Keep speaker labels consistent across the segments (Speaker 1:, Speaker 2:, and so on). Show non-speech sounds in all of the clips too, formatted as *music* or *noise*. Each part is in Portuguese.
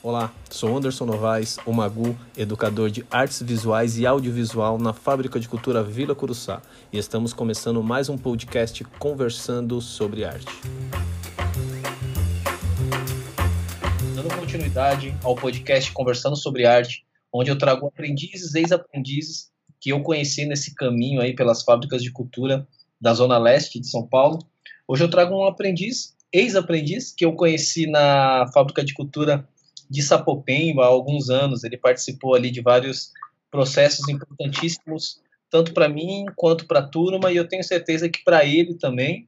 Speaker 1: Olá, sou Anderson Novaes, o Magu, educador de artes visuais e audiovisual na Fábrica de Cultura Vila Curuçá, e estamos começando mais um podcast conversando sobre arte. Dando continuidade ao podcast Conversando sobre Arte, onde eu trago aprendizes, ex-aprendizes que eu conheci nesse caminho aí pelas fábricas de cultura da Zona Leste de São Paulo. Hoje eu trago um aprendiz, ex-aprendiz, que eu conheci na fábrica de cultura de Sapopemba há alguns anos. Ele participou ali de vários processos importantíssimos, tanto para mim quanto para a turma, e eu tenho certeza que para ele também.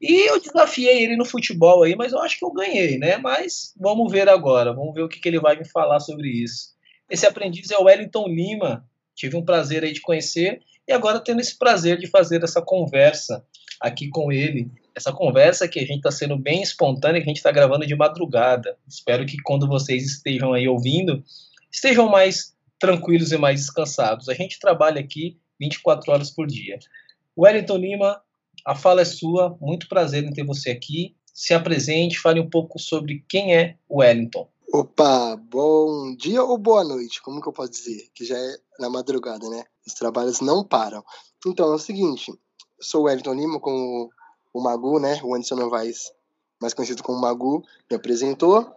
Speaker 1: E eu desafiei ele no futebol aí, mas eu acho que eu ganhei, né? Mas vamos ver agora, vamos ver o que, que ele vai me falar sobre isso. Esse aprendiz é o Wellington Lima, tive um prazer aí de conhecer, e agora tendo esse prazer de fazer essa conversa aqui com ele essa conversa que a gente está sendo bem espontânea, que a gente está gravando de madrugada. Espero que quando vocês estejam aí ouvindo, estejam mais tranquilos e mais descansados. A gente trabalha aqui 24 horas por dia. Wellington Lima, a fala é sua. Muito prazer em ter você aqui. Se apresente, fale um pouco sobre quem é o Wellington.
Speaker 2: Opa, bom dia ou boa noite, como que eu posso dizer? Que já é na madrugada, né? Os trabalhos não param. Então, é o seguinte, sou o Wellington Lima, como o Magu, né? O Anderson Novaes, mais conhecido como Magu, me apresentou.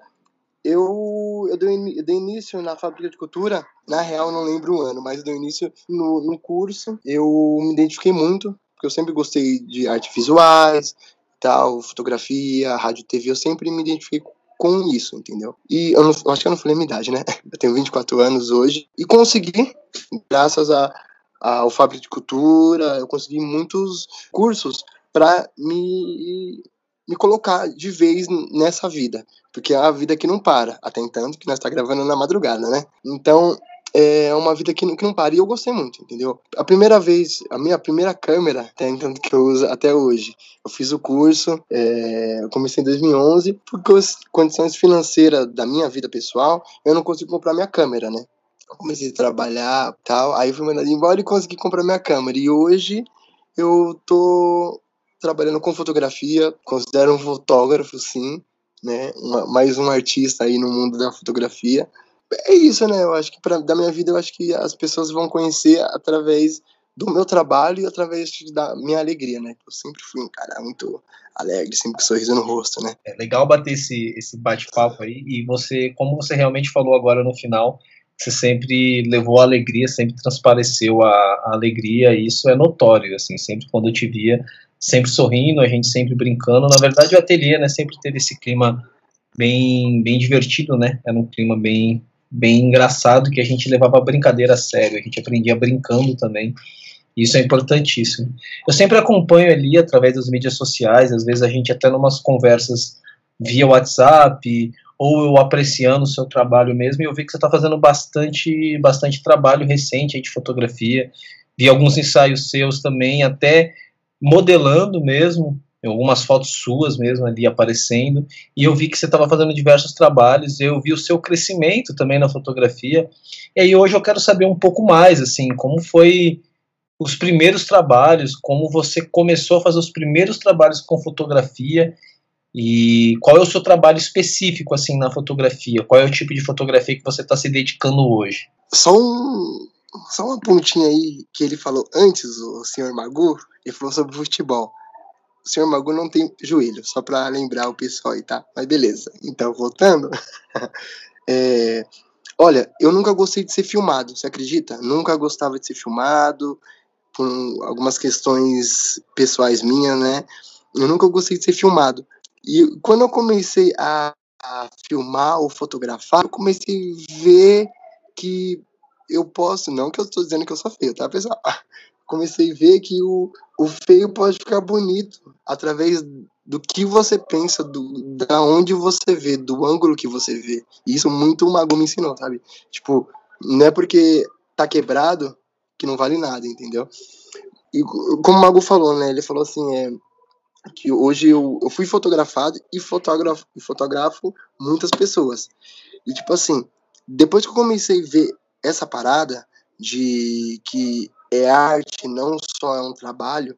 Speaker 2: Eu, eu, dei, eu dei início na fábrica de cultura, na real não lembro o ano, mas dei início no, no curso. Eu me identifiquei muito, porque eu sempre gostei de artes visuais, tal, fotografia, rádio TV, eu sempre me identifiquei com isso, entendeu? E eu, não, eu acho que eu não falei a minha idade, né? *laughs* Eu tenho 24 anos hoje e consegui, graças a, ao Fábrica de Cultura, eu consegui muitos cursos para me, me colocar de vez nessa vida, porque é a vida que não para, até tanto que nós está gravando na madrugada, né? Então, é uma vida que, que não para. E eu gostei muito, entendeu? A primeira vez, a minha primeira câmera, até então que eu uso até hoje, eu fiz o curso, é, eu comecei em 2011, porque as condições financeiras da minha vida pessoal, eu não consigo comprar minha câmera, né? Eu comecei a trabalhar tal, aí fui mandado embora e consegui comprar minha câmera. E hoje eu tô trabalhando com fotografia, considero um fotógrafo, sim, né? Uma, mais um artista aí no mundo da fotografia. É isso, né? Eu acho que pra, da minha vida, eu acho que as pessoas vão conhecer através do meu trabalho e através da minha alegria, né? Eu sempre fui um cara muito alegre, sempre com sorriso no rosto, né?
Speaker 1: É legal bater esse, esse bate-papo aí e você, como você realmente falou agora no final, você sempre levou a alegria, sempre transpareceu a, a alegria e isso é notório, assim, sempre quando eu te via, sempre sorrindo, a gente sempre brincando. Na verdade, o ateliê, né, sempre teve esse clima bem, bem divertido, né? Era um clima bem, bem engraçado que a gente levava a brincadeira a sério, a gente aprendia brincando também. Isso é importantíssimo. Eu sempre acompanho ali através das mídias sociais, às vezes a gente até numas conversas via WhatsApp ou eu apreciando o seu trabalho mesmo, e eu vi que você está fazendo bastante, bastante trabalho recente de fotografia. Vi alguns ensaios seus também, até modelando mesmo, algumas fotos suas mesmo ali aparecendo, e eu vi que você estava fazendo diversos trabalhos, eu vi o seu crescimento também na fotografia, e aí hoje eu quero saber um pouco mais, assim, como foi os primeiros trabalhos, como você começou a fazer os primeiros trabalhos com fotografia, e qual é o seu trabalho específico, assim, na fotografia? Qual é o tipo de fotografia que você está se dedicando hoje?
Speaker 2: Um, só uma pontinha aí que ele falou antes, o senhor Magu, ele falou sobre futebol. O senhor Magu não tem joelho, só para lembrar o pessoal aí, tá? Mas beleza. Então, voltando. *laughs* é, olha, eu nunca gostei de ser filmado, você acredita? Nunca gostava de ser filmado, com algumas questões pessoais minhas, né? Eu nunca gostei de ser filmado. E quando eu comecei a, a filmar ou fotografar, eu comecei a ver que eu posso, não que eu estou dizendo que eu sou feio, tá, pessoal? Comecei a ver que o, o feio pode ficar bonito através do que você pensa, do, da onde você vê, do ângulo que você vê. E isso muito o Mago me ensinou, sabe? Tipo, não é porque tá quebrado que não vale nada, entendeu? E como o Mago falou, né? Ele falou assim, é, que hoje eu, eu fui fotografado e fotografo, fotografo muitas pessoas. E tipo assim, depois que eu comecei a ver essa parada de que é arte, não só é um trabalho,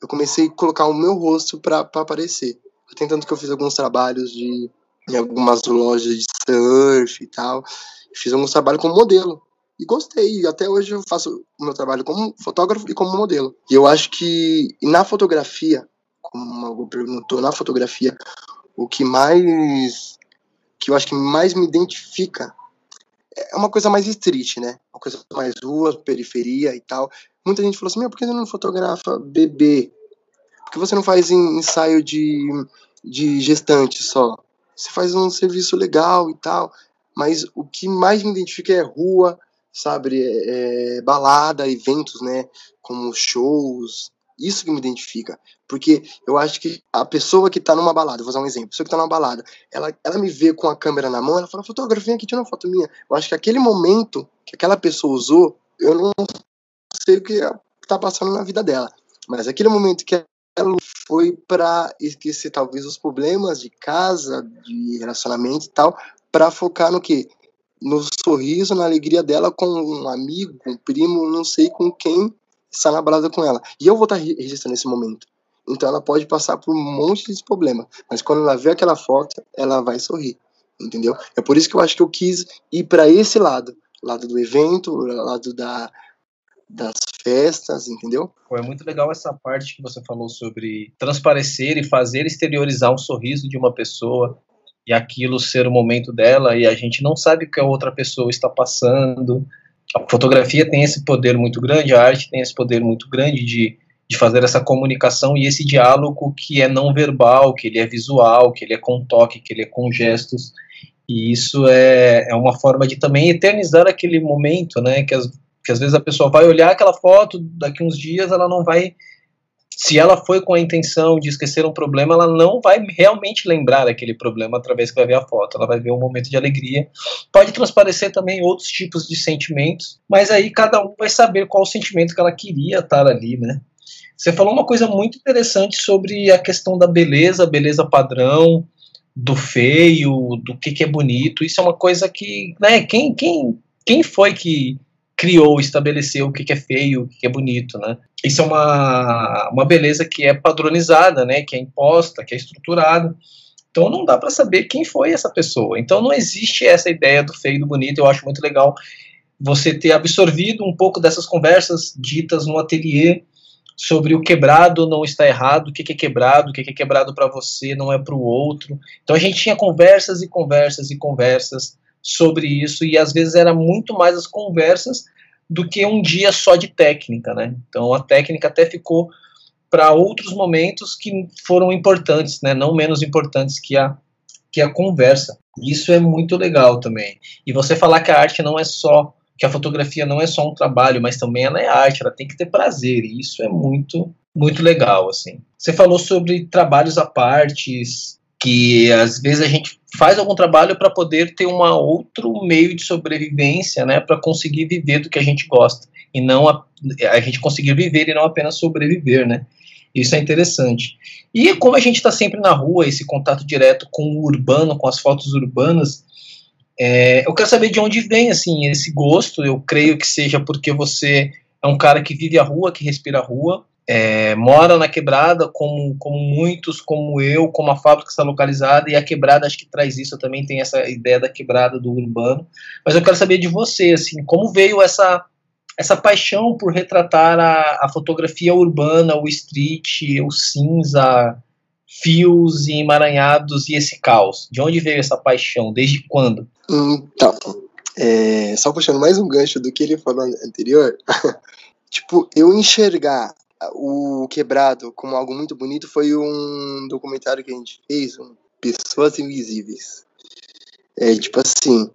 Speaker 2: eu comecei a colocar o meu rosto para aparecer. Tentando que eu fiz alguns trabalhos de em algumas lojas de surf e tal. Fiz alguns trabalhos como modelo. E gostei. Até hoje eu faço o meu trabalho como fotógrafo e como modelo. E eu acho que na fotografia, como o perguntou, na fotografia, o que mais. que eu acho que mais me identifica é uma coisa mais street, né? Uma coisa mais rua, periferia e tal. Muita gente falou assim: Meu, por que você não fotografa bebê? Por que você não faz ensaio de, de gestante só? Você faz um serviço legal e tal. Mas o que mais me identifica é rua, sabe? É, é, balada, eventos, né? Como shows. Isso que me identifica. Porque eu acho que a pessoa que tá numa balada, vou usar um exemplo, a pessoa que tá numa balada, ela, ela me vê com a câmera na mão, ela fala, fotógrafo, vem aqui, tira uma foto minha. Eu acho que aquele momento que aquela pessoa usou, eu não sei o que tá passando na vida dela. Mas aquele momento que ela foi para esquecer talvez os problemas de casa, de relacionamento e tal, para focar no que? No sorriso, na alegria dela com um amigo, um primo, não sei com quem está na balada com ela. E eu vou estar registrando esse momento. Então ela pode passar por um monte de problema, mas quando ela vê aquela foto, ela vai sorrir, entendeu? É por isso que eu acho que eu quis ir para esse lado, lado do evento, lado da das festas, entendeu?
Speaker 1: é muito legal essa parte que você falou sobre transparecer e fazer exteriorizar um sorriso de uma pessoa e aquilo ser o momento dela e a gente não sabe o que a outra pessoa está passando. A fotografia tem esse poder muito grande, a arte tem esse poder muito grande de de fazer essa comunicação e esse diálogo que é não verbal, que ele é visual, que ele é com toque, que ele é com gestos. E isso é, é uma forma de também eternizar aquele momento, né? Que, as, que às vezes a pessoa vai olhar aquela foto, daqui uns dias ela não vai. Se ela foi com a intenção de esquecer um problema, ela não vai realmente lembrar aquele problema através que vai ver a foto. Ela vai ver um momento de alegria. Pode transparecer também outros tipos de sentimentos, mas aí cada um vai saber qual o sentimento que ela queria estar ali, né? Você falou uma coisa muito interessante sobre a questão da beleza, beleza padrão, do feio, do que, que é bonito. Isso é uma coisa que, né, quem, quem, quem foi que criou, estabeleceu o que, é feio, o que, que é bonito, né? Isso é uma, uma beleza que é padronizada, né, que é imposta, que é estruturada. Então não dá para saber quem foi essa pessoa. Então não existe essa ideia do feio e do bonito. Eu acho muito legal você ter absorvido um pouco dessas conversas ditas no ateliê sobre o quebrado não está errado, o que é quebrado, o que é quebrado para você não é para o outro. Então a gente tinha conversas e conversas e conversas sobre isso e às vezes era muito mais as conversas do que um dia só de técnica, né? Então a técnica até ficou para outros momentos que foram importantes, né? Não menos importantes que a que a conversa. Isso é muito legal também. E você falar que a arte não é só que a fotografia não é só um trabalho, mas também ela é arte, ela tem que ter prazer, e isso é muito, muito legal, assim. Você falou sobre trabalhos à parte, que às vezes a gente faz algum trabalho para poder ter um outro meio de sobrevivência, né, para conseguir viver do que a gente gosta, e não a, a gente conseguir viver e não apenas sobreviver, né. Isso é interessante. E como a gente está sempre na rua, esse contato direto com o urbano, com as fotos urbanas, é, eu quero saber de onde vem assim esse gosto. Eu creio que seja porque você é um cara que vive a rua, que respira a rua, é, na quebrada, como, como muitos, como eu, como a fábrica está localizada, e a quebrada acho que traz isso, eu também tem essa ideia da quebrada do urbano. Mas eu quero saber de você, assim, como veio essa, essa paixão por retratar a, a fotografia urbana, o street, o cinza, fios e emaranhados e esse caos? De onde veio essa paixão? Desde quando?
Speaker 2: Então, é, só puxando mais um gancho do que ele falou anterior, *laughs* tipo, eu enxergar o quebrado como algo muito bonito foi um documentário que a gente fez, um Pessoas Invisíveis. É tipo assim,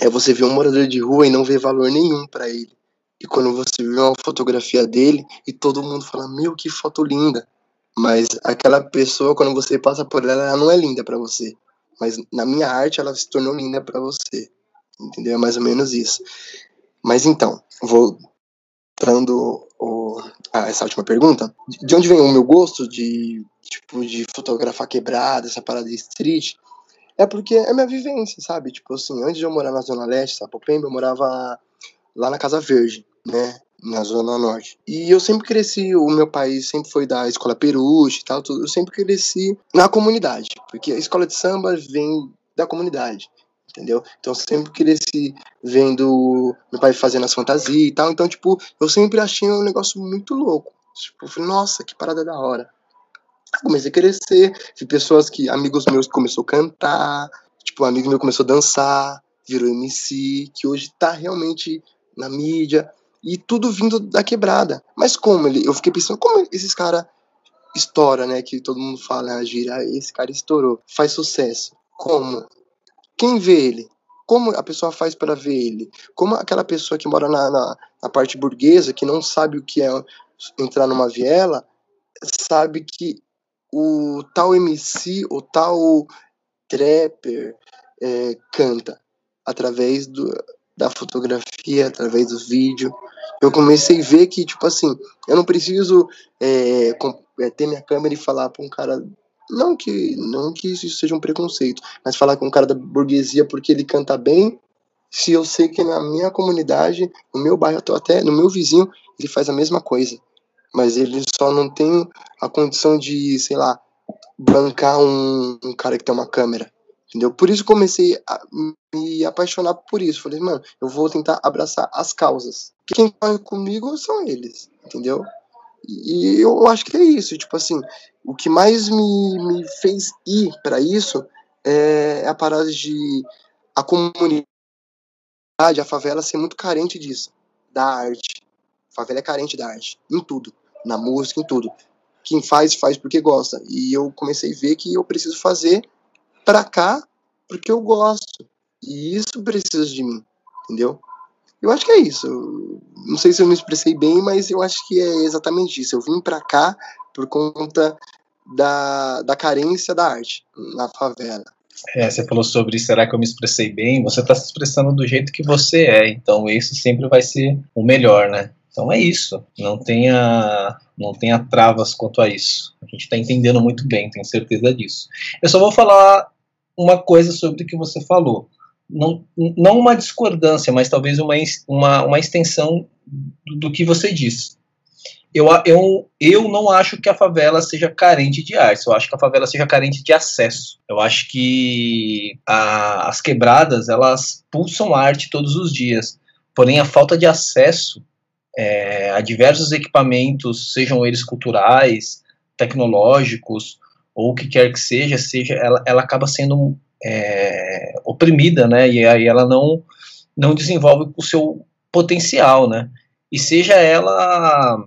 Speaker 2: é você ver um morador de rua e não ver valor nenhum para ele. E quando você vê uma fotografia dele e todo mundo fala, meu, que foto linda. Mas aquela pessoa, quando você passa por ela, ela não é linda para você. Mas na minha arte, ela se tornou linda para você. Entendeu? É mais ou menos isso. Mas então, voltando o, a essa última pergunta, de onde vem o meu gosto de tipo de fotografar quebrada, essa parada de street? É porque é minha vivência, sabe? Tipo assim, antes de eu morar na Zona Leste, Sapopemba, eu morava lá na Casa Verde, né? na Zona Norte. E eu sempre cresci, o meu país sempre foi da escola Peruche e tal, tudo, eu sempre cresci na comunidade, porque a escola de samba vem da comunidade. Entendeu? Então sempre cresci vendo meu pai fazendo as fantasias e tal, então, tipo, eu sempre achei um negócio muito louco. Tipo, falei, nossa, que parada da hora. Comecei a crescer, vi pessoas que, amigos meus começou a cantar, tipo, um amigo meu começou a dançar, virou MC, que hoje tá realmente na mídia, e tudo vindo da quebrada. Mas como ele, eu fiquei pensando, como esses caras estoura, né, que todo mundo fala, ah, gira, esse cara estourou, faz sucesso. Como? Quem vê ele? Como a pessoa faz para ver ele? Como aquela pessoa que mora na, na, na parte burguesa, que não sabe o que é entrar numa viela, sabe que o tal MC, o tal trapper é, canta através do, da fotografia, através do vídeo. Eu comecei a ver que, tipo assim, eu não preciso é, é, ter minha câmera e falar para um cara. Não que, não que isso seja um preconceito, mas falar com um cara da burguesia porque ele canta bem, se eu sei que na minha comunidade, no meu bairro, até no meu vizinho, ele faz a mesma coisa. Mas ele só não tem a condição de, sei lá, bancar um, um cara que tem uma câmera. Entendeu? Por isso comecei a me apaixonar por isso. Falei, mano, eu vou tentar abraçar as causas. Quem corre comigo são eles, entendeu? E eu acho que é isso. Tipo assim, o que mais me, me fez ir para isso é a parada de a comunidade, a favela ser muito carente disso, da arte. A favela é carente da arte, em tudo, na música, em tudo. Quem faz, faz porque gosta. E eu comecei a ver que eu preciso fazer para cá porque eu gosto. E isso precisa de mim, entendeu? Eu acho que é isso. Não sei se eu me expressei bem, mas eu acho que é exatamente isso. Eu vim para cá por conta da, da carência da arte na favela.
Speaker 1: É, você falou sobre será que eu me expressei bem? Você está se expressando do jeito que você é, então isso sempre vai ser o melhor, né? Então é isso. Não tenha, não tenha travas quanto a isso. A gente está entendendo muito bem, tenho certeza disso. Eu só vou falar uma coisa sobre o que você falou. Não, não uma discordância, mas talvez uma, uma, uma extensão do, do que você disse. Eu, eu, eu não acho que a favela seja carente de arte, eu acho que a favela seja carente de acesso. Eu acho que a, as quebradas, elas pulsam arte todos os dias, porém a falta de acesso é, a diversos equipamentos, sejam eles culturais, tecnológicos, ou o que quer que seja, seja ela, ela acaba sendo é, oprimida, né? E aí ela não, não desenvolve o seu potencial, né? E seja ela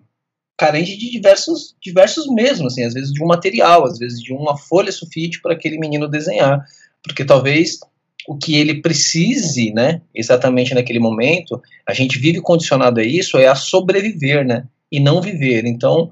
Speaker 1: carente de diversos, diversos mesmo, assim, às vezes de um material, às vezes de uma folha sulfite para aquele menino desenhar, porque talvez o que ele precise, né, exatamente naquele momento, a gente vive condicionado a isso, é a sobreviver, né, e não viver. Então,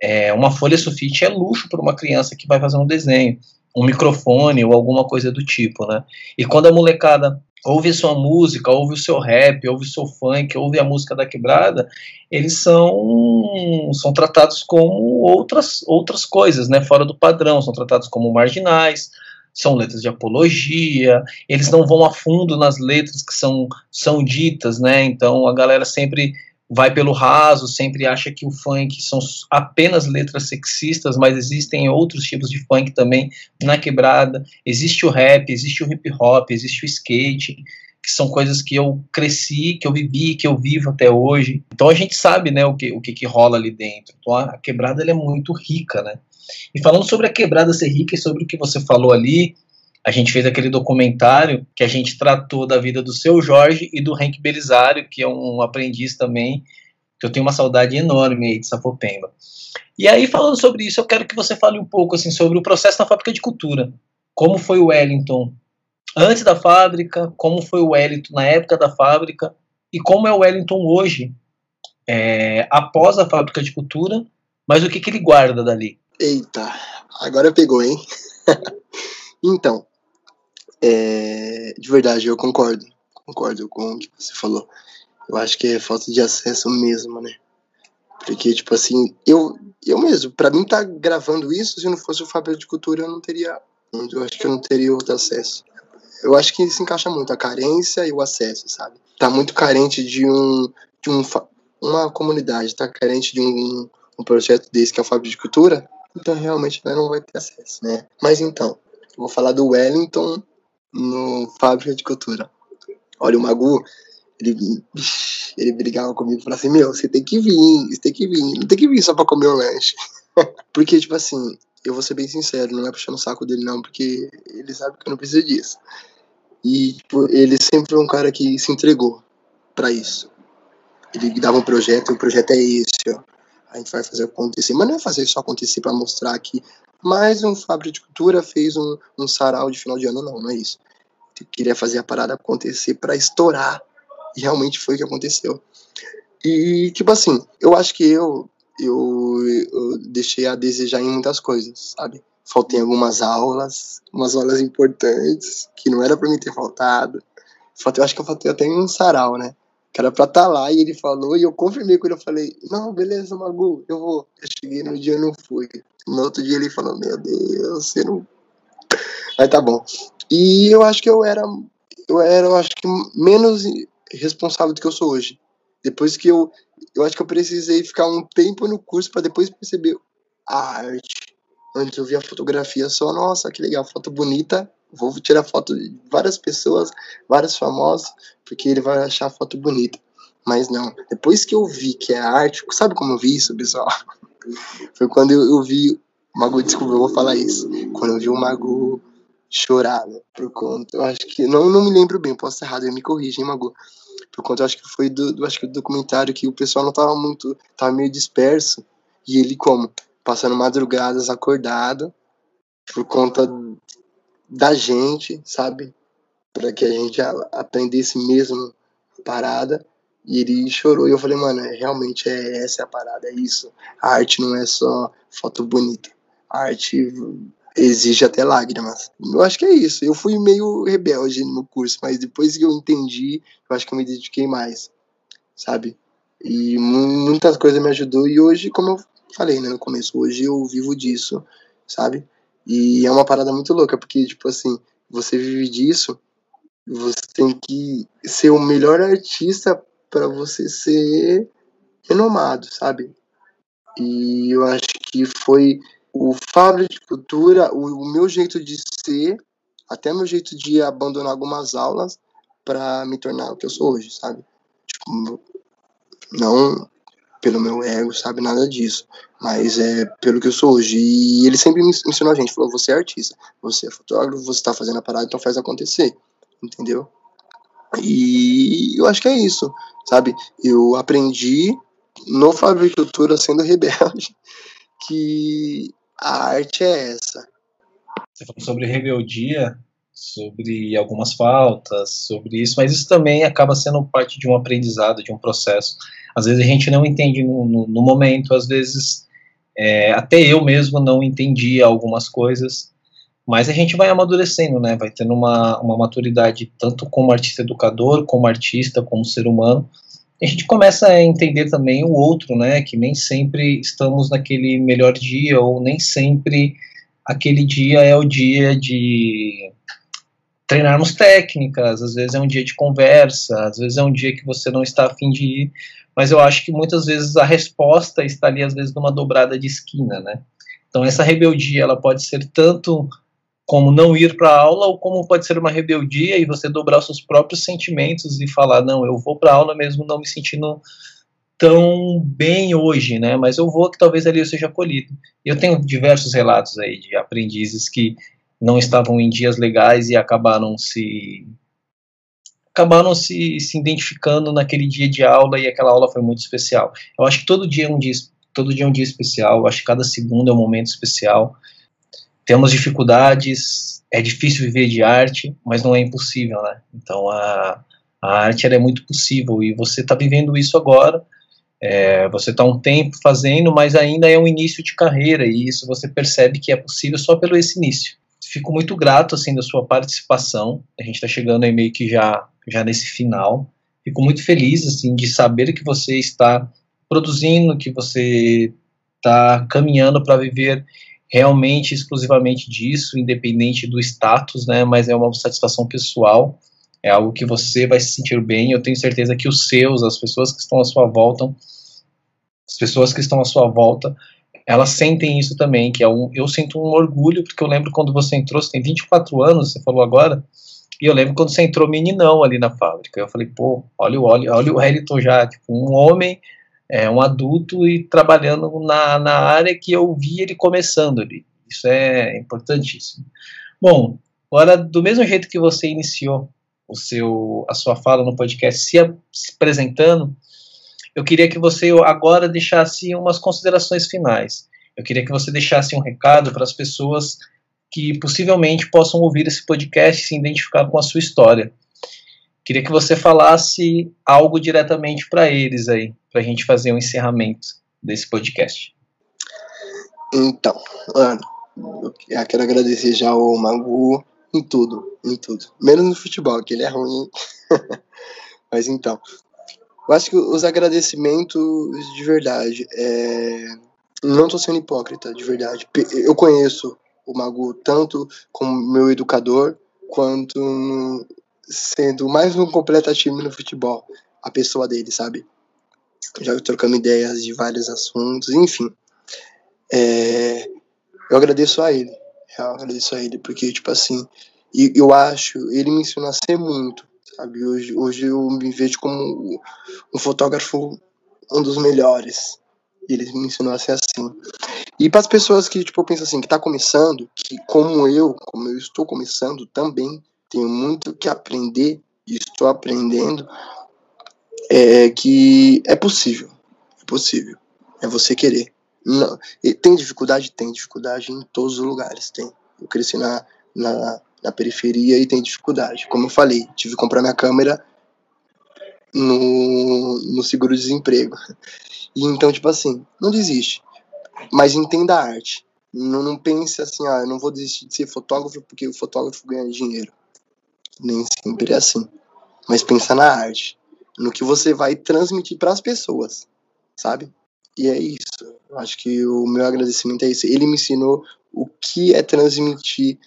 Speaker 1: é, uma folha sulfite é luxo para uma criança que vai fazer um desenho, um microfone ou alguma coisa do tipo, né? E quando a molecada ouve sua música, ouve o seu rap, ouve o seu funk, ouve a música da quebrada, eles são são tratados como outras outras coisas, né, fora do padrão, são tratados como marginais, são letras de apologia, eles não vão a fundo nas letras que são são ditas, né? Então a galera sempre vai pelo raso, sempre acha que o funk são apenas letras sexistas, mas existem outros tipos de funk também na quebrada. Existe o rap, existe o hip hop, existe o skate, que são coisas que eu cresci, que eu vivi, que eu vivo até hoje. Então a gente sabe, né, o que o que, que rola ali dentro. Então a quebrada ela é muito rica, né? E falando sobre a quebrada ser rica e sobre o que você falou ali, a gente fez aquele documentário que a gente tratou da vida do seu Jorge e do Hank Belisário, que é um aprendiz também, que eu tenho uma saudade enorme aí de Sapopemba. E aí, falando sobre isso, eu quero que você fale um pouco assim, sobre o processo na fábrica de cultura. Como foi o Wellington antes da fábrica, como foi o Wellington na época da fábrica, e como é o Wellington hoje, é, após a fábrica de cultura, mas o que, que ele guarda dali?
Speaker 2: Eita, agora pegou, hein? *laughs* então, é, de verdade, eu concordo. Concordo com o que você falou. Eu acho que é falta de acesso mesmo, né? Porque, tipo assim, eu, eu mesmo, para mim tá gravando isso, se não fosse o Fábio de Cultura, eu não teria. Eu acho que eu não teria outro acesso. Eu acho que se encaixa muito a carência e o acesso, sabe? Tá muito carente de um. De um uma comunidade, tá carente de um, um projeto desse que é o Fábio de Cultura, então realmente não vai ter acesso, né? Mas então, vou falar do Wellington no Fábrica de Cultura. Olha, o Magu, ele, *laughs* ele brigava comigo e falava assim, meu, você tem que vir, você tem que vir, não tem que vir só pra comer o lanche. *laughs* porque, tipo assim, eu vou ser bem sincero, não é puxando o saco dele não, porque ele sabe que eu não preciso disso. E tipo, ele sempre foi um cara que se entregou para isso. Ele dava um projeto, o projeto é esse, ó. A gente vai fazer acontecer. Mas não é fazer só acontecer para mostrar que mais um Fábrica de Cultura fez um, um sarau de final de ano, não, não é isso. Eu queria fazer a parada acontecer para estourar. E realmente foi o que aconteceu. E, tipo assim, eu acho que eu, eu, eu deixei a desejar em muitas coisas, sabe? faltei algumas aulas, umas aulas importantes, que não era para mim ter faltado. Faltei, eu acho que eu faltei até em um sarau, né? Que era pra estar tá lá, e ele falou, e eu confirmei com ele, eu falei, não, beleza, Magu, eu vou. Eu cheguei no dia e não fui. No outro dia ele falou, meu Deus, você não... *laughs* Mas tá bom. E eu acho que eu era, eu era, eu acho que menos responsável do que eu sou hoje. Depois que eu, eu acho que eu precisei ficar um tempo no curso para depois perceber a arte Antes eu via fotografia só, nossa, que legal, foto bonita. Vou tirar foto de várias pessoas, vários famosos, porque ele vai achar a foto bonita. Mas não, depois que eu vi que é arte, sabe como eu vi isso, pessoal? *laughs* Foi quando eu, eu vi Mago, desculpa, eu vou falar isso. Quando eu vi o Mago chorar, né, por conta, eu acho que, não, não me lembro bem, posso estar errado, me corrija, hein, Mago? Por conta, eu acho que foi do, do, acho que do documentário que o pessoal não tava muito, tava meio disperso, e ele como? passando madrugadas acordado por conta da gente, sabe? Para que a gente aprendesse mesmo a parada. E ele chorou e eu falei, mano, é, realmente é essa é a parada, é isso. A arte não é só foto bonita. A arte exige até lágrimas. Eu acho que é isso. Eu fui meio rebelde no curso, mas depois que eu entendi, eu acho que eu me dediquei mais, sabe? E muitas coisas me ajudou e hoje, como eu falei, né, no começo, hoje eu vivo disso, sabe? E é uma parada muito louca, porque, tipo assim, você vive disso, você tem que ser o melhor artista para você ser renomado, sabe? E eu acho que foi o Fábrica de Cultura, o, o meu jeito de ser, até meu jeito de abandonar algumas aulas para me tornar o que eu sou hoje, sabe? Tipo, não pelo meu ego, sabe? Nada disso. Mas é pelo que eu sou hoje. E ele sempre me ensinou a gente, falou, você é artista, você é fotógrafo, você tá fazendo a parada, então faz acontecer. Entendeu? E eu acho que é isso, sabe? Eu aprendi no Fabricultura sendo rebelde *laughs* que a arte é essa.
Speaker 1: Você falou sobre rebeldia, sobre algumas faltas, sobre isso, mas isso também acaba sendo parte de um aprendizado, de um processo. Às vezes a gente não entende no, no, no momento, às vezes é, até eu mesmo não entendia algumas coisas, mas a gente vai amadurecendo, né? Vai tendo uma, uma maturidade tanto como artista educador, como artista, como ser humano. A gente começa a entender também o outro, né? Que nem sempre estamos naquele melhor dia ou nem sempre aquele dia é o dia de treinarmos técnicas, às vezes é um dia de conversa, às vezes é um dia que você não está afim de ir, mas eu acho que muitas vezes a resposta está ali, às vezes, numa dobrada de esquina, né? Então, essa rebeldia, ela pode ser tanto como não ir para a aula, ou como pode ser uma rebeldia e você dobrar os seus próprios sentimentos e falar, não, eu vou para a aula mesmo não me sentindo tão bem hoje, né? Mas eu vou que talvez ali eu seja acolhido. Eu tenho diversos relatos aí de aprendizes que não estavam em dias legais e acabaram se acabaram se, se identificando naquele dia de aula e aquela aula foi muito especial. Eu acho que todo dia é um dia, todo dia é um dia especial, eu acho que cada segundo é um momento especial. Temos dificuldades, é difícil viver de arte, mas não é impossível, né? Então a, a arte é muito possível e você está vivendo isso agora. É, você está um tempo fazendo, mas ainda é um início de carreira e isso você percebe que é possível só pelo esse início. Fico muito grato assim da sua participação. A gente está chegando aí meio que já já nesse final. Fico muito feliz assim de saber que você está produzindo, que você está caminhando para viver realmente exclusivamente disso, independente do status, né? Mas é uma satisfação pessoal, é algo que você vai se sentir bem. Eu tenho certeza que os seus, as pessoas que estão à sua volta, as pessoas que estão à sua volta, elas sentem isso também, que é um, eu sinto um orgulho, porque eu lembro quando você entrou, você tem 24 anos, você falou agora, E eu lembro quando você entrou meninão ali na fábrica. Eu falei, pô, olha, olha, olha o Wellington já, tipo, um homem, é, um adulto e trabalhando na, na área que eu vi ele começando ali. Isso é importantíssimo. Bom, agora, do mesmo jeito que você iniciou o seu, a sua fala no podcast se apresentando, eu queria que você agora deixasse umas considerações finais. Eu queria que você deixasse um recado para as pessoas que possivelmente possam ouvir esse podcast e se identificar com a sua história. Queria que você falasse algo diretamente para eles aí, para a gente fazer um encerramento desse podcast.
Speaker 2: Então, mano, eu quero agradecer já o Magu em tudo, em tudo. Menos no futebol, que ele é ruim. *laughs* Mas então, eu acho que os agradecimentos de verdade, é... não tô sendo hipócrita, de verdade. Eu conheço o Magu tanto como meu educador, quanto sendo mais um completa time no futebol, a pessoa dele, sabe? Já trocamos ideias de vários assuntos, enfim. É, eu agradeço a ele, eu agradeço a ele, porque, tipo assim, eu acho, ele me ensinou a ser muito, sabe? Hoje, hoje eu me vejo como um fotógrafo, um dos melhores, ele me ensinou a ser assim. E para as pessoas que, tipo, pensam assim, que tá começando, que como eu, como eu estou começando também, tenho muito que aprender e estou aprendendo, é que é possível. É possível. É você querer. Não, tem dificuldade? Tem dificuldade em todos os lugares. Tem. Eu cresci na, na, na periferia e tem dificuldade. Como eu falei, tive que comprar minha câmera no, no seguro-desemprego. E então, tipo assim, não desiste. Mas entenda a arte. Não, não pense assim, ah, eu não vou desistir de ser fotógrafo porque o fotógrafo ganha dinheiro. Nem sempre é assim. Mas pensa na arte. No que você vai transmitir para as pessoas, sabe? E é isso. Acho que o meu agradecimento é isso. Ele me ensinou o que é transmitir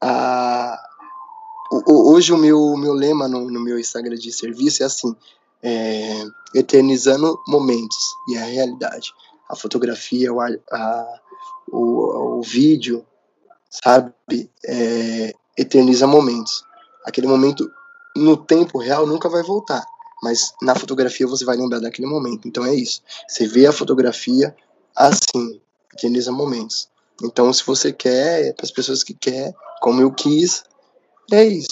Speaker 2: a. Hoje o meu, meu lema no, no meu Instagram de serviço é assim: é, eternizando momentos e a realidade. A fotografia, o, a, o, o vídeo, sabe, é, eterniza momentos. Aquele momento no tempo real nunca vai voltar, mas na fotografia você vai lembrar daquele momento. Então é isso. Você vê a fotografia assim, eterniza momentos. Então, se você quer, para as pessoas que quer, como eu quis, é isso.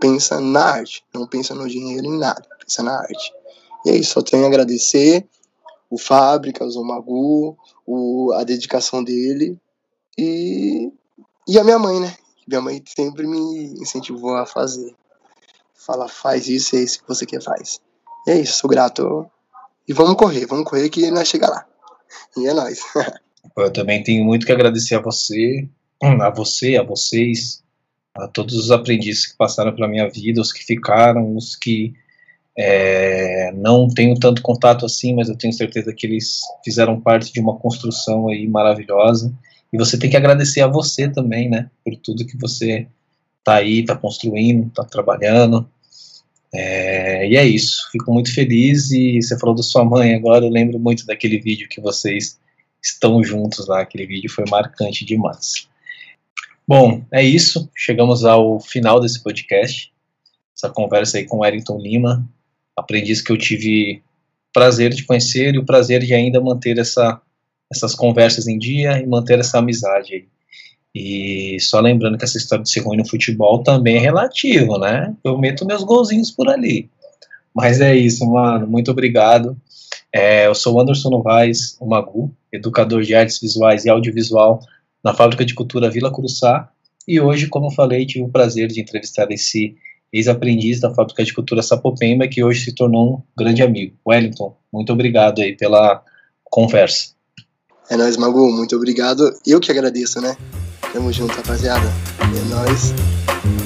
Speaker 2: Pensa na arte, não pensa no dinheiro em nada pensa na arte. E é isso, só tenho a agradecer o Fábricas, o Magu, o, a dedicação dele e, e a minha mãe, né? Minha mãe sempre me incentivou a fazer. Fala, faz isso, é isso que você quer, faz. E é isso, sou grato. E vamos correr, vamos correr que nós chega lá. E é nóis. *laughs*
Speaker 1: Eu também tenho muito que agradecer a você, a você, a vocês, a todos os aprendizes que passaram pela minha vida, os que ficaram, os que é, não tenho tanto contato assim, mas eu tenho certeza que eles fizeram parte de uma construção aí maravilhosa. E você tem que agradecer a você também, né, por tudo que você tá aí, tá construindo, tá trabalhando. É, e é isso. Fico muito feliz. E você falou da sua mãe agora. Eu lembro muito daquele vídeo que vocês estão juntos lá. Aquele vídeo foi marcante demais. Bom, é isso. Chegamos ao final desse podcast. Essa conversa aí com o Wellington Lima, aprendiz que eu tive prazer de conhecer e o prazer de ainda manter essa, essas conversas em dia e manter essa amizade aí. E só lembrando que essa história de ser ruim no futebol também é relativo, né? Eu meto meus golzinhos por ali. Mas é isso, mano. Muito obrigado. É, eu sou Anderson Novaes, o Magu, educador de artes visuais e audiovisual na Fábrica de Cultura Vila Curuçá. E hoje, como falei, tive o prazer de entrevistar esse ex-aprendiz da Fábrica de Cultura Sapopemba, que hoje se tornou um grande amigo. Wellington, muito obrigado aí pela conversa.
Speaker 2: É nóis, Magu, muito obrigado. Eu que agradeço, né? Tamo junto, rapaziada. É nóis.